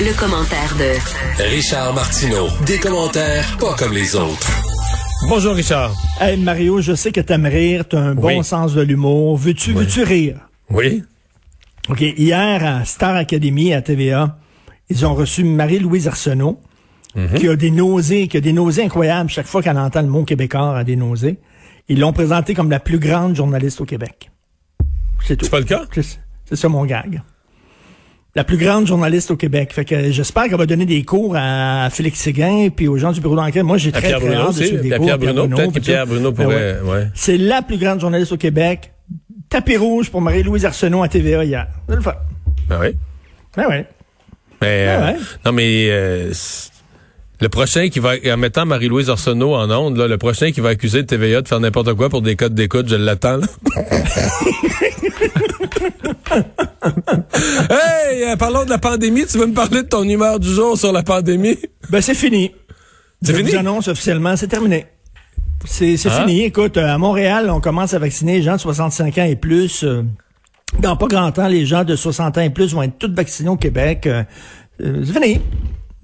Le, commentaire de Richard Martineau. Des commentaires pas comme les autres. Bonjour Richard. Hey Mario, je sais que t'aimes rire, t'as un bon sens de l'humour. Veux-tu veux-tu rire? Oui. OK, hier à Star Academy à TVA, ils ont reçu Marie-Louise Arsenault, Mhm. qui a des nausées, qui a des nausées incroyables chaque fois qu'elle entend le mot québécois a des nausées. Ils l'ont présentée comme la plus grande journaliste au Québec. C'est tout. C'est pas le cas? C'est c'est ça mon gag. La plus grande journaliste au Québec. Fait que j'espère qu'elle va donner des cours à Félix Séguin puis aux gens du bureau d'enquête. Moi, j'ai très, Pierre très Bruno hâte de aussi. suivre des cours. Pierre Bruno. Peut-être que Pierre. Bruno Ben pourrait. ouais. C'est la plus grande journaliste au Québec. Tapis rouge pour Marie-Louise Arsenault à TVA hier. Le fun. Ben oui. Ben ouais. Mais, Ah euh, ouais. Non, mais euh, le prochain qui va, en mettant Marie-Louise Arsenault en onde, là, le prochain qui va accuser de TVA de faire n'importe quoi pour des codes d'écoute, je l'attends. hey, euh, parlons de la pandémie. Tu veux me parler de ton humeur du jour sur la pandémie? Ben c'est fini. C'est Je fini? vous annonce officiellement, c'est terminé. C'est Ah. fini. Écoute, euh, à Montréal, on commence à vacciner les gens de 65 ans et plus. euh, dans pas grand temps, les gens de 60 ans et plus vont être tous vaccinés au Québec. c'est fini.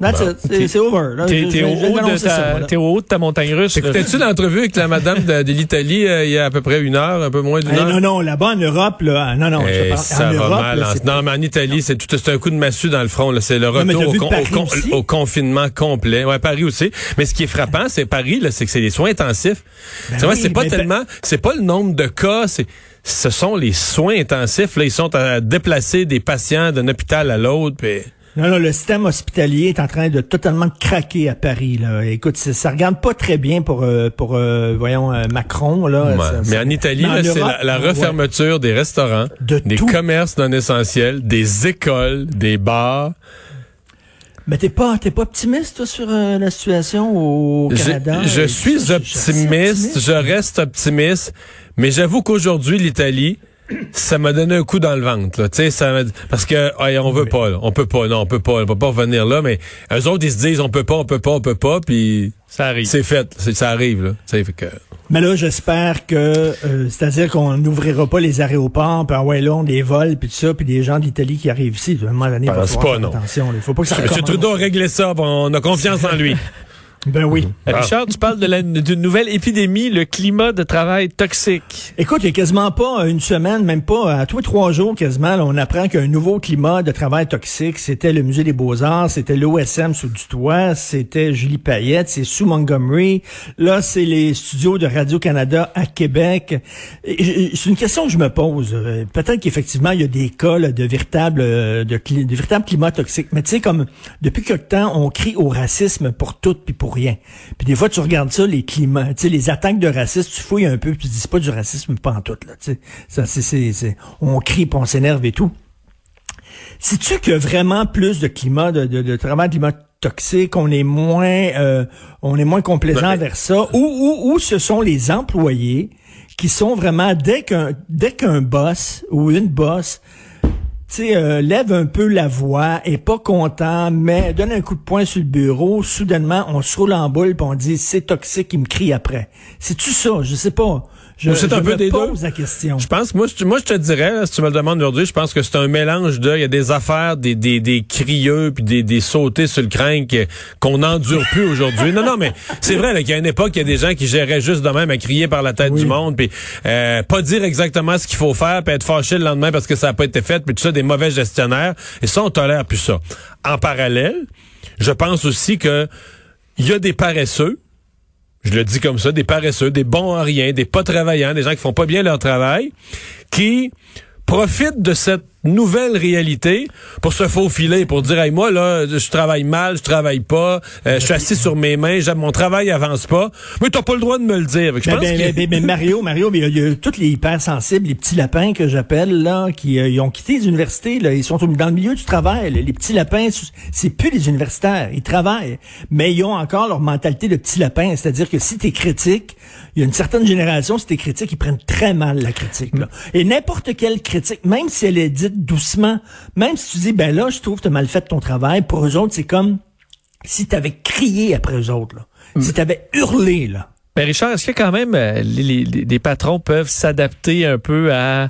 That's it. C'est- over. là. T'es au, haut de ta, voilà. t'es au haut de ta montagne russe. Écoutais-tu l'entrevue avec la madame de, de l'Italie euh, il y a à peu près une heure, un peu moins d'une Eh, heure? non, non, là-bas en Europe, là, non, non, je te Eh, parle- ça en va Europe, mal. là, non, mais en Italie, c'est tout, c'est un coup de massue dans le front. là. C'est le retour au, vu con- Paris au con- aussi? au confinement complet. Ouais, Paris aussi. Mais ce qui est frappant, c'est Paris, là, c'est que c'est les soins intensifs. c'est vrai, oui, c'est pas tellement, c'est pas le nombre de cas, c'est ce sont les soins intensifs. Là, ils sont à déplacer des patients d'un hôpital à l'autre. puis- Non, non, le système hospitalier est en train de totalement craquer à Paris. Là. Écoute, ça, ça regarde pas très bien pour, euh, pour euh, voyons, euh, Macron. Là. Ouais. Ça- mais ça- en Italie, c'est la, ouais. refermeture des restaurants, De des tout. commerces non essentiels, des écoles, des bars. Mais t'es pas, t'es pas optimiste toi, sur euh, la situation au Canada? je suis je- je- optimiste, je reste optimiste, mais j'avoue qu'aujourd'hui l'Italie, ça m'a donné un coup dans le ventre, là. Tu sais, ça m'a- parce que hey, on veut pas, là. on peut pas, non, on peut pas, on peut pas revenir là, mais eux autres ils se disent on peut pas, on peut pas, on peut pas, puis Ça arrive. c'est fait, ça arrive là. Tu sais, fait que Mais là, j'espère que, euh, c'est-à-dire qu'on n'ouvrira pas les aéroports, puis ah ouais, là, on des vols, puis tout ça, puis des gens d'Italie qui arrivent ici. À un moment donné, il falloir pas, faire non. attention. Il faut pas que ça M. recommence. Trudeau a réglé ça, bon, on a confiance en lui. Ben oui. Euh, Richard, tu parles de la- d'une nouvelle épidémie, le climat de travail toxique. Écoute, il y a quasiment pas une semaine, même pas à tous les trois jours quasiment, là, on apprend qu'il y a un nouveau climat de travail toxique. C'était le Musée des Beaux-Arts, c'était l'OSM sous du toit, c'était Julie Payette, c'est sous Montgomery. Là, c'est les studios de Radio-Canada à Québec. C'est une question que je me pose. Euh, Peut-être qu'effectivement, il y a des cas là, de véritables euh, de, de véritables climats toxiques. Mais tu sais, comme depuis quelque temps, on crie au racisme pour tout puis pour rien. Puis des fois, tu regardes ça, les climats, tu sais, les attaques de racisme, tu fouilles un peu, puis tu dis c'est pas du racisme pas en tout là. Tu sais, ça, c'est, c'est, c'est- on crie, puis on s'énerve et tout. Sais-tu qu'il y a vraiment plus de climat, de, de, de travail de climat toxique, on est moins, euh, on est moins complaisant Ben, vers ça, ou, ou, ou ce sont les employés qui sont vraiment dès qu'un dès qu'un boss ou une boss sais, euh, lève un peu la voix, est pas content, mais donne un coup de poing sur le bureau, soudainement, on se roule en boule, puis on dit c'est toxique, il me crie après. C'est-tu ça? Je sais pas. Je, c'est un peu des pose deux. la question. Je pense, moi, je, moi, je te dirais, là, si tu me le demandes aujourd'hui, je pense que c'est un mélange de, il y a des affaires, des, des, des crieux, puis des, des sautés sur le crâne que- qu'on n'endure plus aujourd'hui. Non, non, mais c'est vrai là, qu'il y a une époque, il y a des gens qui géraient juste de même à crier par la tête Oui. du monde, puis euh, pas dire exactement ce qu'il faut faire, puis être fâché le lendemain parce que ça n'a pas été fait, puis tout ça, des mauvais gestionnaires. Et ça, on tolère plus ça. En parallèle, je pense aussi que il y a des paresseux, je le dis comme ça, des paresseux, des bons à rien, des pas travaillants, des gens qui font pas bien leur travail, qui profitent de cette nouvelle réalité pour se faufiler, pour dire, hey, moi, là, je travaille mal, je travaille pas, euh, je suis assis sur mes mains, mon travail avance pas, mais t'as pas le droit de me le dire. Je ben, ben, ben, ben, Mario, Mario, il y, a, tous les hypersensibles, les petits lapins que j'appelle, là, qui euh, ils ont quitté les universités, là, ils sont dans le milieu du travail. Les petits lapins, c'est plus les universitaires, ils travaillent, mais ils ont encore leur mentalité de petits lapins, c'est-à-dire que si t'es critique, il y a une certaine génération, si t'es critique, ils prennent très mal la critique. Là. Et n'importe quelle critique, même si elle est dite doucement. Même si tu dis, ben là, je trouve que tu as mal fait ton travail, pour eux autres, c'est comme si tu avais crié après eux autres, là. Mm. Si tu avais hurlé, là. Ben Richard, est-ce que quand même euh, les, patrons peuvent s'adapter un peu à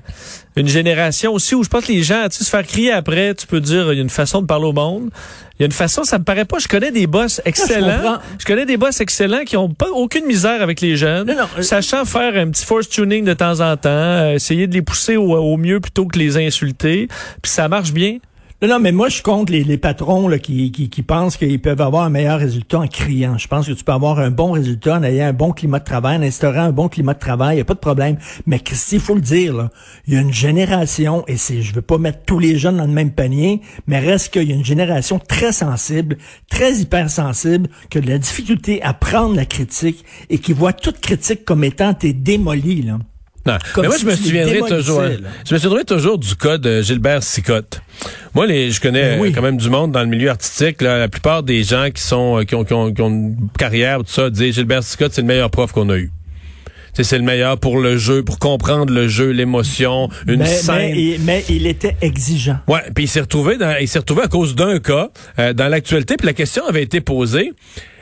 une génération aussi où je pense que les gens, tu sais, se faire crier après, tu peux dire, il y a une façon de parler au monde. Il y a une façon, ça me paraît pas. Je connais des boss excellents. Je, connais des boss excellents qui ont pas aucune misère avec les jeunes, euh, sachant faire un petit force tuning de temps en temps, euh, essayer de les pousser au, au mieux plutôt que les insulter. Puis ça marche bien. Non, non, mais moi, je compte les, les patrons là, qui, qui, pensent qu'ils peuvent avoir un meilleur résultat en criant. Je pense que tu peux avoir un bon résultat en ayant un bon climat de travail, en instaurant un bon climat de travail, il n'y a pas de problème. Mais Christy, il faut le dire, il y a une génération, et c'est, je veux pas mettre tous les jeunes dans le même panier, mais reste qu'il y a une génération très sensible, très hypersensible, qui a de la difficulté à prendre la critique et qui voit toute critique comme étant t'es démoli, là. Mais moi, je me souviendrai toujours. Je me souviendrai toujours du cas de Gilbert Sicotte. Moi, les, je connais ben quand même du monde dans le milieu artistique. la plupart des gens qui sont qui ont, qui ont, une carrière, tout ça, disent Gilbert Sicotte, c'est le meilleur prof qu'on a eu c'est le meilleur pour le jeu, pour comprendre le jeu, l'émotion, une scène. Mais, il était exigeant. Ouais, puis il s'est retrouvé dans, il s'est retrouvé à cause d'un cas euh, dans l'actualité, puis la question avait été posée.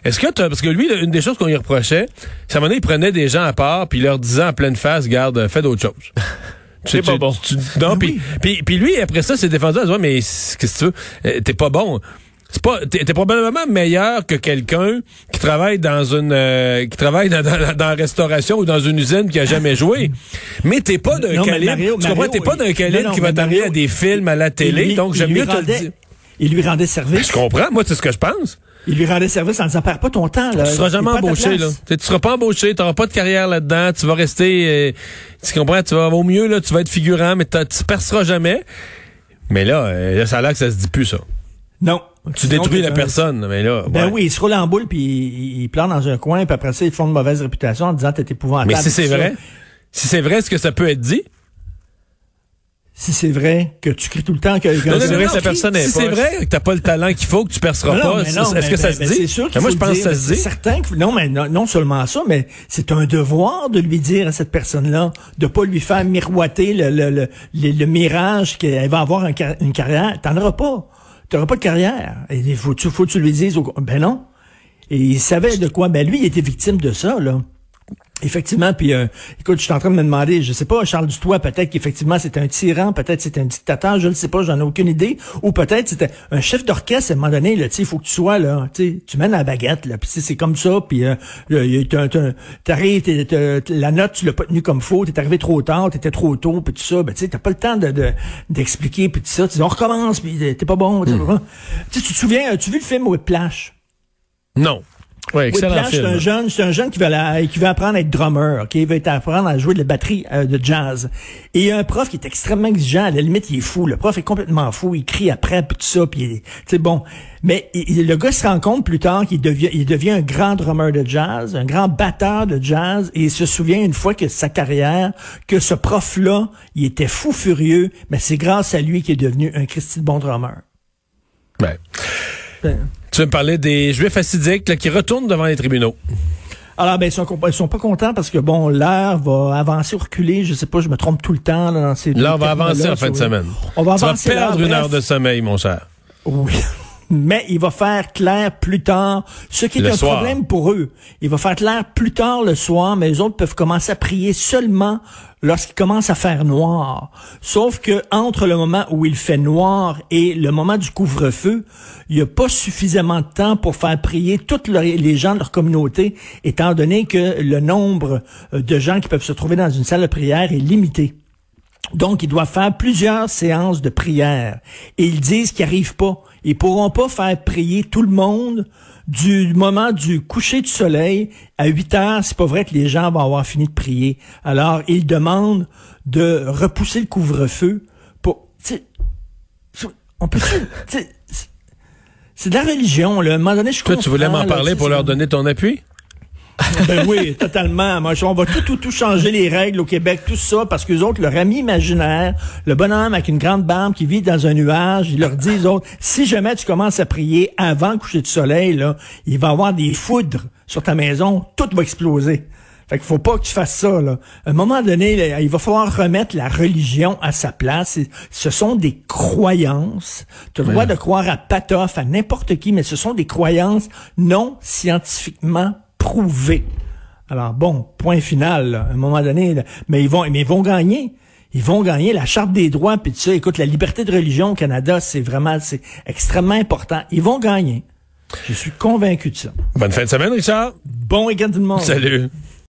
Est-ce que parce que lui, une des choses qu'on lui reprochait, c'est à un moment donné, il prenait des gens à part, puis il leur disait en pleine face, garde, fais d'autres choses. C'est pas bon. non, puis, puis, lui, après ça, s'est défendu en disant, mais qu'est-ce que tu veux? Euh, t'es pas bon. C'est pas, t'es, probablement meilleur que quelqu'un qui travaille dans une, euh, qui travaille dans, dans, la restauration ou dans une usine qui a jamais joué. Mais t'es pas d'un calibre, tu comprends? T'es pas d'un calibre qui va t'arriver à des films à la télé, donc j'aime mieux te le dire. Il lui rendait service. Ben, je comprends, moi, c'est ce que je pense. Il lui rendait service en disant, perds pas ton temps, là. Tu seras jamais embauché, là. Tu seras pas embauché, tu n'auras pas de carrière là-dedans, tu vas rester, euh, tu comprends, tu vas, au mieux, là, tu vas être figurant, mais tu perceras jamais. Mais là, euh, là, ça a l'air que ça se dit plus, ça. Non. Tu détruis la personne, mais là. Ben oui, il se roule en boule, puis il, il dans un coin, puis après ça, ils font une mauvaise réputation en disant, t'es épouvantable. Mais si c'est vrai, si c'est vrai, est-ce que ça peut être dit? Si c'est vrai que tu cries tout le temps que non, c'est vrai que personne si c'est vrai que t'as pas le talent qu'il faut que tu perceras pas est-ce que ça se dit? sûr moi je pense que ça se dit. certain non mais non, seulement ça mais c'est un devoir de lui dire à cette personne là de pas lui faire miroiter le le le, le, mirage qu'elle va avoir une carrière. T'en auras pas. T'auras pas de carrière. Il faut tu faut que tu lui dises ben non. Et il savait de quoi. Ben lui il était victime de ça là Effectivement, puis euh, écoute, je suis en train de me demander, je sais pas, Charles Dutoit, peut-être qu'effectivement c'est un tyran, peut-être c'est un dictateur, je ne sais pas, j'en ai aucune idée, ou peut-être c'était un chef d'orchestre à un moment donné, là, tu il faut que tu sois là, tu tu mènes la baguette, là, puis c'est comme ça, puis euh, t'arrives, la note tu l'as pas tenue comme faux, t'es arrivé trop tard, t'étais trop tôt, puis tout ça, ben tu sais, t'as pas le temps de d'expliquer, puis tout ça, tu dis on recommence, puis t'es pas bon, hmm. tu te souviens, as-tu vu le film Whiplash? Non. Oui, excellent C'est un jeune, c'est un jeune qui veut, qui veut apprendre à être drummer, ok, il veut apprendre à jouer de la batterie euh, de jazz. Et il y a un prof qui est extrêmement exigeant, à la limite il est fou, le prof est complètement fou, il crie après puis tout ça, puis c'est bon. Mais le gars se rend compte plus tard qu'il devient, il devient un grand drummer de jazz, un grand batteur de jazz, et il se souvient une fois que sa carrière, que ce prof-là, il était fou furieux, mais c'est grâce à lui qu'il est devenu un Christy de bon drummer. Ouais. Tu veux me parler des Juifs assidiques qui retournent devant les tribunaux. Alors, ben, ils sont, ils sont pas contents parce que, bon, l'heure va avancer ou reculer. Je sais pas, je me trompe tout le temps là, dans ces Là, on va avancer en fin de semaine. On va avancer. Vas perdre une heure de sommeil, mon cher. Oui mais il va faire clair plus tard, ce qui est un problème pour eux. Il va faire clair plus tard le soir, mais les autres peuvent commencer à prier seulement lorsqu'il commence à faire noir. Sauf que entre le moment où il fait noir et le moment du couvre-feu, il n'y a pas suffisamment de temps pour faire prier toutes les gens de leur communauté, étant donné que le nombre euh, de gens qui peuvent se trouver dans une salle de prière est limité. Donc, ils doivent faire plusieurs séances de prière. Et ils disent qu'ils n'arrivent pas. Ils pourront pas faire prier tout le monde du moment du coucher du soleil à 8 heures. C'est pas vrai que les gens vont avoir fini de prier. Alors, ils demandent de repousser le couvre-feu pour, on peut c'est de la religion, là. À un moment donné, je Toi, tu voulais m'en parler pour leur donner ton appui? Ben oui, totalement. Moi, on va tout, tout, tout changer les règles au Québec, tout ça, parce que les autres, leur ami imaginaire, le bonhomme avec une grande barbe qui vit dans un nuage, ils leur disent, autres, si jamais tu commences à prier avant le coucher du soleil, là, il va y avoir des foudres sur ta maison, tout va exploser. Fait qu'il faut pas que tu fasses ça, là. À un moment donné, il va falloir remettre la religion à sa place. Ce sont des croyances. Tu as le droit de croire à Patoff, à n'importe qui, mais ce sont des croyances non scientifiquement Alors bon, point final, à un moment donné, mais ils vont, mais ils vont gagner. Ils vont gagner la charte des droits, puis tu sais, écoute, la liberté de religion au Canada, c'est vraiment, c'est extrêmement important. Ils vont gagner. Je suis convaincu de ça. Bonne fin de semaine, Richard. Bon week-end tout le monde. Salut.